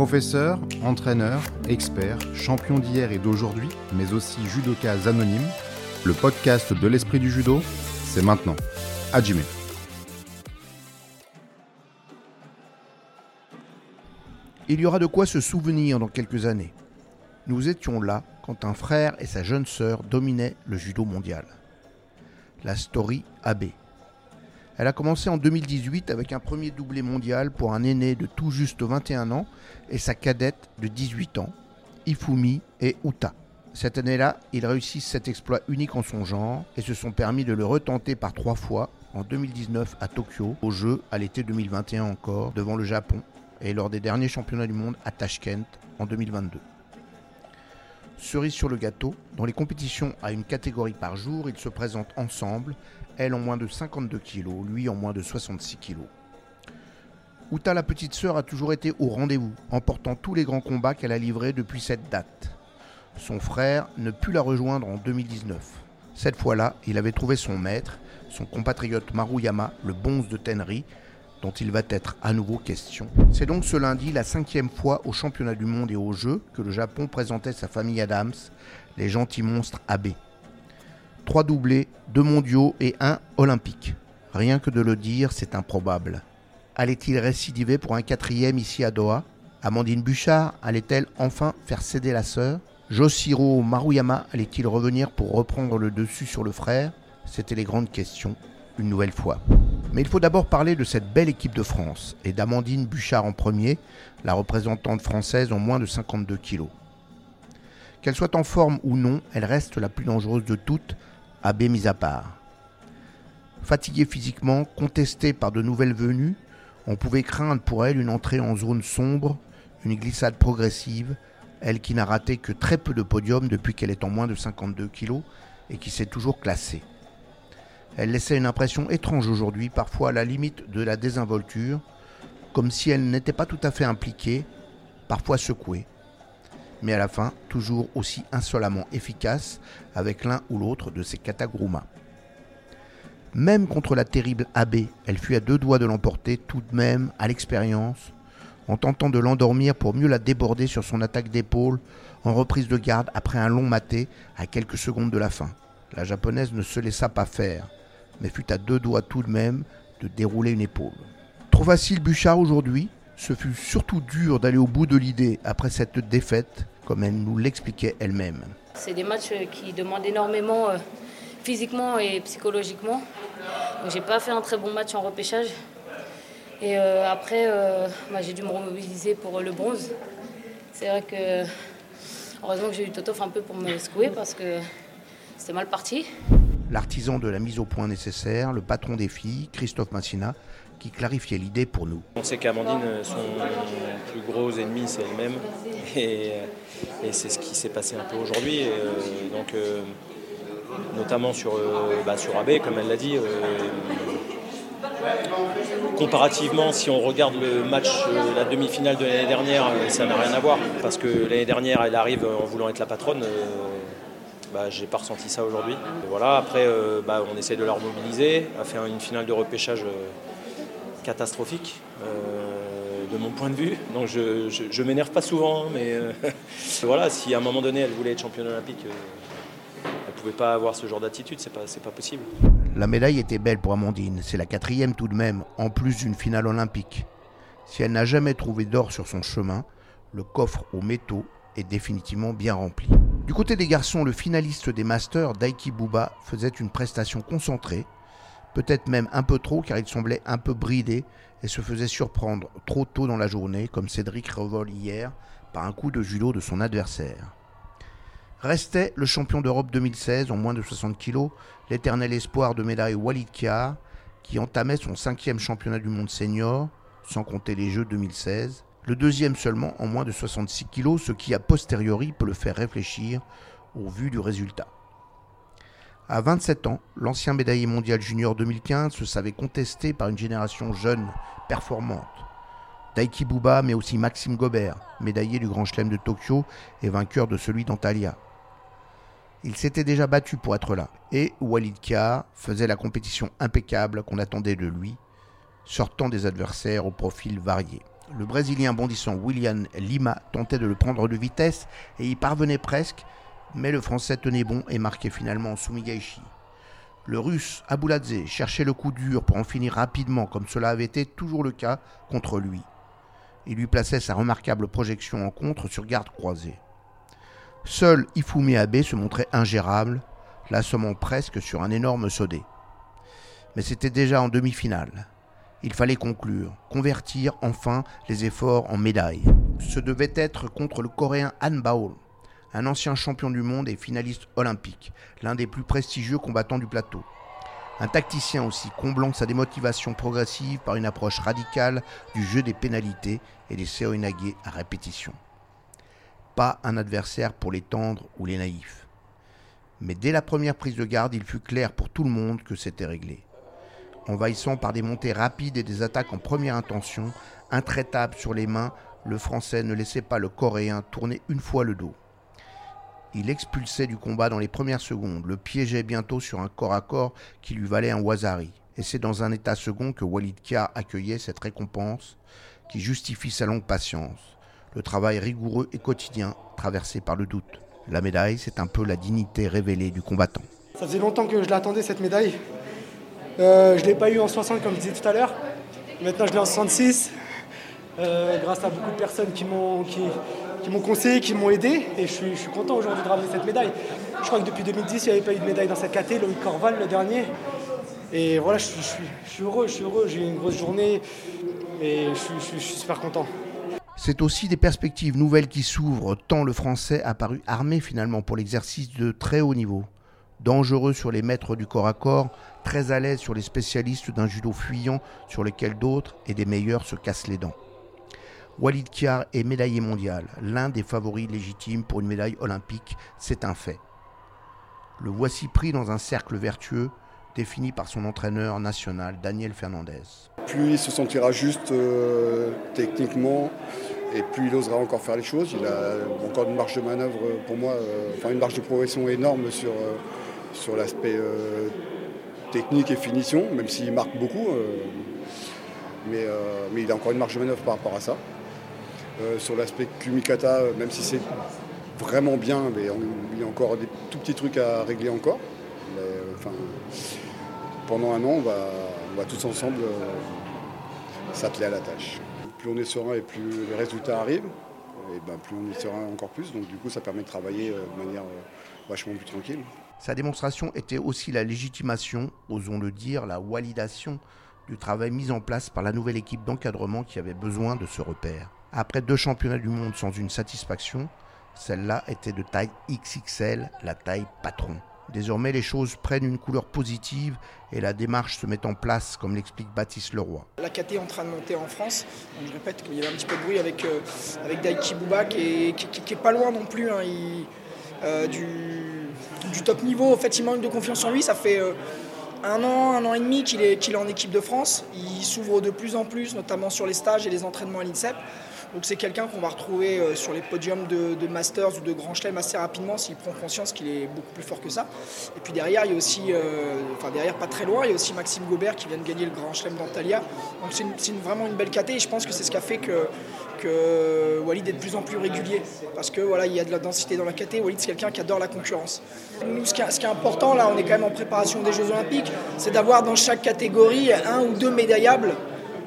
Professeur, entraîneur, expert, champion d'hier et d'aujourd'hui, mais aussi judoka anonyme, le podcast de l'esprit du judo, c'est maintenant. Hajime. Il y aura de quoi se souvenir dans quelques années. Nous étions là quand un frère et sa jeune sœur dominaient le judo mondial. La story AB. Elle a commencé en 2018 avec un premier doublé mondial pour un aîné de tout juste 21 ans et sa cadette de 18 ans, Ifumi et Uta. Cette année-là, ils réussissent cet exploit unique en son genre et se sont permis de le retenter par trois fois en 2019 à Tokyo, au jeu à l'été 2021 encore, devant le Japon, et lors des derniers championnats du monde à Tashkent en 2022. Cerise sur le gâteau, dans les compétitions à une catégorie par jour, ils se présentent ensemble, elle en moins de 52 kg, lui en moins de 66 kg. Uta, la petite sœur, a toujours été au rendez-vous, emportant tous les grands combats qu'elle a livrés depuis cette date. Son frère ne put la rejoindre en 2019. Cette fois-là, il avait trouvé son maître, son compatriote Maruyama, le bonze de Tenri, dont il va être à nouveau question. C'est donc ce lundi la cinquième fois au championnat du monde et aux Jeux que le Japon présentait sa famille Adams, les gentils monstres AB. Trois doublés, deux mondiaux et un olympique. Rien que de le dire, c'est improbable. Allait-il récidiver pour un quatrième ici à Doha? Amandine Bouchard allait-elle enfin faire céder la sœur? Joshiro Maruyama allait-il revenir pour reprendre le dessus sur le frère? C'étaient les grandes questions, une nouvelle fois. Mais il faut d'abord parler de cette belle équipe de France et d'Amandine Bouchard en premier, la représentante française en moins de 52 kilos. Qu'elle soit en forme ou non, elle reste la plus dangereuse de toutes, AB mise à part. Fatiguée physiquement, contestée par de nouvelles venues, on pouvait craindre pour elle une entrée en zone sombre, une glissade progressive, elle qui n'a raté que très peu de podiums depuis qu'elle est en moins de 52 kilos et qui s'est toujours classée. Elle laissait une impression étrange aujourd'hui, parfois à la limite de la désinvolture, comme si elle n'était pas tout à fait impliquée, parfois secouée. Mais à la fin, toujours aussi insolemment efficace avec l'un ou l'autre de ses katagrumas. Même contre la terrible AB, elle fut à deux doigts de l'emporter tout de même à l'expérience, en tentant de l'endormir pour mieux la déborder sur son attaque d'épaule en reprise de garde après un long maté à quelques secondes de la fin. La japonaise ne se laissa pas faire mais fut à deux doigts tout de même de dérouler une épaule. Trop facile Bouchard aujourd'hui, ce fut surtout dur d'aller au bout de l'idée après cette défaite, comme elle nous l'expliquait elle-même. C'est des matchs qui demandent énormément euh, physiquement et psychologiquement. J'ai pas fait un très bon match en repêchage. Et euh, après, euh, bah, j'ai dû me remobiliser pour le bronze. C'est vrai que heureusement que j'ai eu Totof un peu pour me secouer parce que c'était mal parti l'artisan de la mise au point nécessaire, le patron des filles, Christophe Massina, qui clarifiait l'idée pour nous. On sait qu'Amandine, son plus gros ennemi, c'est elle-même. Et, c'est ce qui s'est passé un peu aujourd'hui. Euh, donc, euh, notamment sur, euh, bah, sur AB, comme elle l'a dit. comparativement, si on regarde le match, la demi-finale de l'année dernière, ça n'a rien à voir. Parce que l'année dernière, elle arrive en voulant être la patronne bah, j'ai pas ressenti ça aujourd'hui. Voilà, après, euh, bah, on essaie de la remobiliser, à faire une finale de repêchage euh, catastrophique. Euh, de mon point de vue. Donc je, je, m'énerve pas souvent, hein, mais voilà, si à un moment donné elle voulait être championne olympique, elle pouvait pas avoir ce genre d'attitude, c'est pas, pas possible. La médaille était belle pour Amandine, c'est la quatrième tout de même, en plus d'une finale olympique. Si elle n'a jamais trouvé d'or sur son chemin, le coffre aux métaux est définitivement bien rempli. Du côté des garçons, le finaliste des Masters, Daiki Buba, faisait une prestation concentrée, peut-être même un peu trop car il semblait un peu bridé et se faisait surprendre trop tôt dans la journée, comme Cédric Revol hier, par un coup de judo de son adversaire. Restait le champion d'Europe 2016 en moins de 60 kg, l'éternel espoir de médaille Walid Kiar, qui entamait son cinquième championnat du monde senior, sans compter les Jeux 2016, le deuxième seulement en moins de 66 kg, ce qui a posteriori peut le faire réfléchir au vu du résultat. À 27 ans, l'ancien médaillé mondial junior 2015 se savait contesté par une génération jeune, performante. Daiki Buba, mais aussi Maxime Gobert, médaillé du Grand Chelem de Tokyo et vainqueur de celui d'Antalya. Il s'était déjà battu pour être là, et Walid Kia faisait la compétition impeccable qu'on attendait de lui, sortant des adversaires au profil varié. Le Brésilien bondissant William Lima tentait de le prendre de vitesse et y parvenait presque, mais le Français tenait bon et marquait finalement Sumigaishi. Le Russe Abouladze cherchait le coup dur pour en finir rapidement, comme cela avait été toujours le cas contre lui. Il lui plaçait sa remarquable projection en contre sur garde croisée. Seul Ifumi Abe se montrait ingérable, l'assommant presque sur un énorme sodé. Mais c'était déjà en demi-finale. Il fallait conclure, convertir enfin les efforts en médailles. Ce devait être contre le Coréen Han Bao, un ancien champion du monde et finaliste olympique, l'un des plus prestigieux combattants du plateau. Un tacticien aussi, comblant sa démotivation progressive par une approche radicale du jeu des pénalités et des seoinage à répétition. Pas un adversaire pour les tendres ou les naïfs. Mais dès la première prise de garde, il fut clair pour tout le monde que c'était réglé. Envahissant par des montées rapides et des attaques en première intention, intraitable sur les mains, le Français ne laissait pas le Coréen tourner une fois le dos. Il expulsait du combat dans les premières secondes, le piégeait bientôt sur un corps à corps qui lui valait un wazari. Et c'est dans un état second que Walid Kia accueillait cette récompense qui justifie sa longue patience, le travail rigoureux et quotidien traversé par le doute. La médaille, c'est un peu la dignité révélée du combattant. Ça faisait longtemps que je l'attendais cette médaille. Euh, je ne l'ai pas eu en 60 comme je disais tout à l'heure. Maintenant je l'ai en 66. Euh, grâce à beaucoup de personnes qui m'ont conseillé, qui m'ont aidé. Et je suis, content aujourd'hui de ramener cette médaille. Je crois que depuis 2010, il n'y avait pas eu de médaille dans cette caté, Loïc Corval le dernier. Et voilà, je, je, suis, je suis heureux, je suis heureux. J'ai eu une grosse journée et je suis, je suis super content. C'est aussi des perspectives nouvelles qui s'ouvrent, tant le français a paru armé finalement pour l'exercice de très haut niveau. Dangereux sur les maîtres du corps à corps, très à l'aise sur les spécialistes d'un judo fuyant sur lesquels d'autres et des meilleurs se cassent les dents. Walid Kiar est médaillé mondial, l'un des favoris légitimes pour une médaille olympique, c'est un fait. Le voici pris dans un cercle vertueux défini par son entraîneur national Daniel Fernandez. Plus il se sentira juste euh, techniquement et plus il osera encore faire les choses. Il a encore une marge de manœuvre pour moi, euh, enfin une marge de progression énorme sur, euh, sur l'aspect euh, technique et finition, même s'il marque beaucoup. euh, mais, euh, mais il a encore une marge de manœuvre par rapport à ça. Sur l'aspect Kumikata, même si c'est vraiment bien, mais il y a encore des tout petits trucs à régler encore. Mais, pendant un an, on va, tous ensemble s'atteler à la tâche. Plus on est serein et plus les résultats arrivent, et ben, plus on est serein encore plus. Donc du coup, ça permet de travailler de manière vachement plus tranquille. Sa démonstration était aussi la légitimation, osons le dire, la validation du travail mis en place par la nouvelle équipe d'encadrement qui avait besoin de ce repère. Après deux championnats du monde sans une satisfaction, celle-là était de taille XXL, la taille patron. Désormais, les choses prennent une couleur positive et la démarche se met en place, comme l'explique Baptiste Leroy. La KT est en train de monter en France. Je répète qu'il y avait un petit peu de bruit avec, euh, Daiki Bouba qui est, qui, qui- qui est pas loin non plus hein. Du, du top niveau. En fait, il manque de confiance en lui. Ça fait euh, un an, un an et demi qu'il est, qu'il est en équipe de France. Il s'ouvre de plus en plus, notamment sur les stages et les entraînements à l'INSEP. Donc c'est quelqu'un qu'on va retrouver euh, sur les podiums de, Masters ou de Grand Chelem assez rapidement s'il prend conscience qu'il est beaucoup plus fort que ça. Et puis derrière, il y a aussi, euh, enfin derrière pas très loin, il y a aussi Maxime Gobert qui vient de gagner le Grand Chelem d'Antalya. Donc c'est vraiment une belle caté et je pense que c'est ce qui a fait que, que Walid est de plus en plus régulier. Parce que voilà, il y a de la densité dans la caté. Walid c'est quelqu'un qui adore la concurrence. Nous, ce qui, est, important là, on est quand même en préparation des Jeux Olympiques, c'est d'avoir dans chaque catégorie un ou deux médaillables.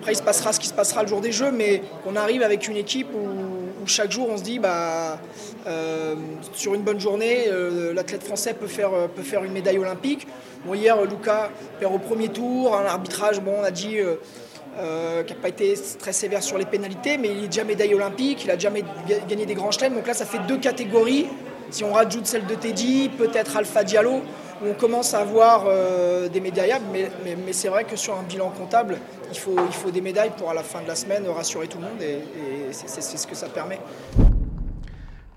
Après, il se passera ce qui se passera le jour des Jeux, mais qu'on arrive avec une équipe où, chaque jour on se dit, bah, euh, sur une bonne journée, euh, l'athlète français peut faire, euh, peut faire une médaille olympique. Hier, euh, Lucas perd au premier tour, un arbitrage, bon, on a dit, euh, qui n'a pas été très sévère sur les pénalités, mais il est déjà médaille olympique, il a mé- gagné des grands chelems. Donc là, ça fait deux catégories. Si on rajoute celle de Teddy, peut-être Alpha Diallo, où on commence à avoir euh, des médaillables, mais, c'est vrai que sur un bilan comptable, il faut, il faut des médailles pour à la fin de la semaine rassurer tout le monde, et, c'est ce que ça permet.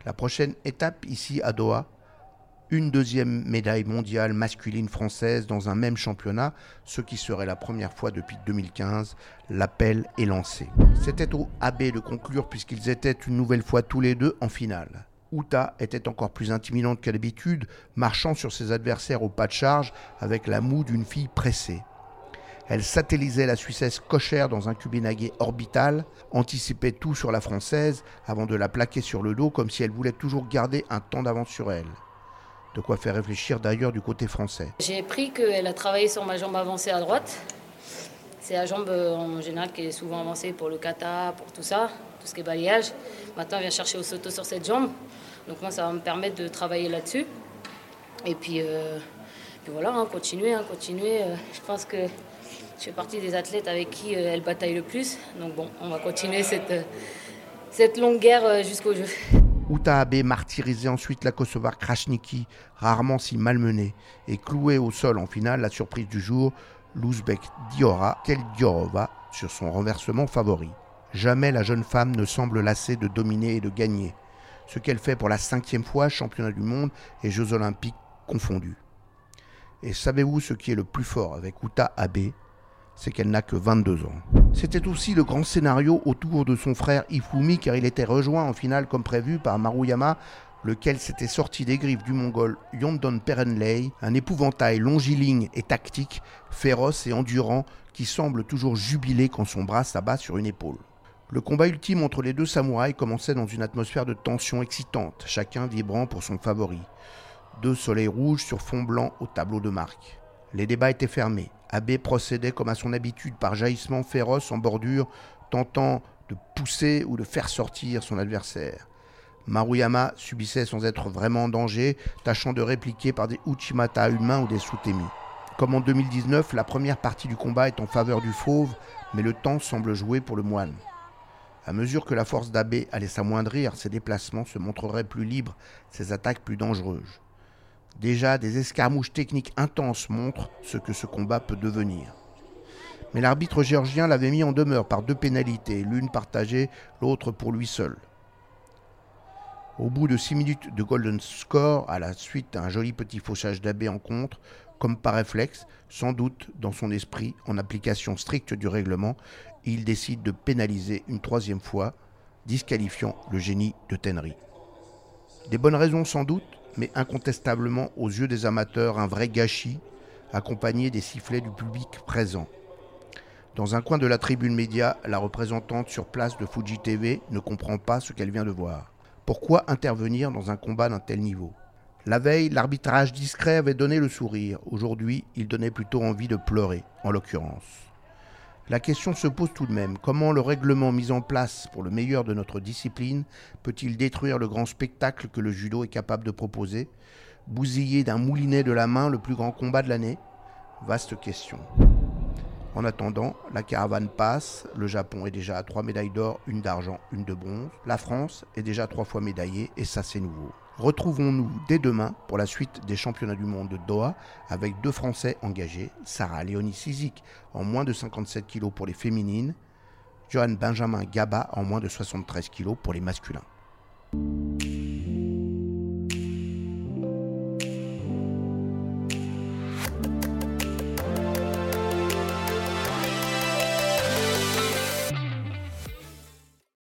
La prochaine étape ici à Doha, une deuxième médaille mondiale masculine française dans un même championnat, ce qui serait la première fois depuis 2015. L'appel est lancé. C'était au AB de conclure puisqu'ils étaient une nouvelle fois tous les deux en finale. Uta était encore plus intimidante qu'à l'habitude, marchant sur ses adversaires au pas de charge avec la moue d'une fille pressée. Elle satellisait la Suissesse cochère dans un cubinaguet orbital, anticipait tout sur la Française avant de la plaquer sur le dos comme si elle voulait toujours garder un temps d'avance sur elle. De quoi faire réfléchir d'ailleurs du côté français. J'ai appris qu'elle a travaillé sur ma jambe avancée à droite. C'est la jambe euh, en général qui est souvent avancée pour le kata, pour tout ça, tout ce qui est balayage. Maintenant, elle vient chercher au soto sur cette jambe. Donc moi, ça va me permettre de travailler là-dessus. Et puis, euh, voilà, hein, continuer, hein, continuer. Euh, je pense que je fais partie des athlètes avec qui elle bataille le plus. Donc bon, on va continuer cette, cette longue guerre jusqu'au jeu. Uta Abe martyrisait ensuite la Kosovar Krasniki, rarement si malmenée, et cloué au sol en finale la surprise du jour, l'Ouzbek Diora Keldiorova sur son renversement favori. Jamais la jeune femme ne semble lassée de dominer et de gagner ce qu'elle fait pour la cinquième fois, championnat du monde et Jeux olympiques confondus. Et savez-vous ce qui est le plus fort avec Uta Abe? C'est qu'elle n'a que 22 ans. C'était aussi le grand scénario autour de son frère Ifumi car il était rejoint en finale comme prévu par Maruyama lequel s'était sorti des griffes du mongol Yondon Perenlei, un épouvantail longiligne et tactique, féroce et endurant, qui semble toujours jubiler quand son bras s'abat sur une épaule. Le combat ultime entre les deux samouraïs commençait dans une atmosphère de tension excitante, chacun vibrant pour son favori. Deux soleils rouges sur fond blanc au tableau de marque. Les débats étaient fermés. Abbé procédait comme à son habitude par jaillissement féroce en bordure, tentant de pousser ou de faire sortir son adversaire. Maruyama subissait sans être vraiment en danger, tâchant de répliquer par des Uchimata main ou des Sutemi. Comme en 2019, la première partie du combat est en faveur du fauve, mais le temps semble jouer pour le moine. À mesure que la force d'Abbé allait s'amoindrir, ses déplacements se montreraient plus libres, ses attaques plus dangereuses. Déjà, des escarmouches techniques intenses montrent ce que ce combat peut devenir. Mais l'arbitre géorgien l'avait mis en demeure par deux pénalités, l'une partagée, l'autre pour lui seul. Au bout de six minutes de golden score, à la suite d'un joli petit fauchage d'Abbé en contre, comme par réflexe, sans doute dans son esprit, en application stricte du règlement, il décide de pénaliser une troisième fois, disqualifiant le génie de Tenry. Des bonnes raisons sans doute, mais incontestablement aux yeux des amateurs un vrai gâchis, accompagné des sifflets du public présent. Dans un coin de la tribune média, la représentante sur place de Fuji TV ne comprend pas ce qu'elle vient de voir. Pourquoi intervenir dans un combat d'un tel niveau? La veille, l'arbitrage discret avait donné le sourire. Aujourd'hui, il donnait plutôt envie de pleurer, en l'occurrence. La question se pose tout de même, comment le règlement mis en place pour le meilleur de notre discipline peut-il détruire le grand spectacle que le judo est capable de proposer? Bousiller d'un moulinet de la main le plus grand combat de l'année? Vaste question. En attendant, la caravane passe, le Japon est déjà à trois médailles d'or, une d'argent, une de bronze, la France est déjà trois fois médaillée et ça c'est nouveau. Retrouvons-nous dès demain pour la suite des championnats du monde de Doha avec deux Français engagés, Sarah Léonie Sizik en moins de 57 kg pour les féminines, Johan Benjamin Gaba en moins de 73 kg pour les masculins.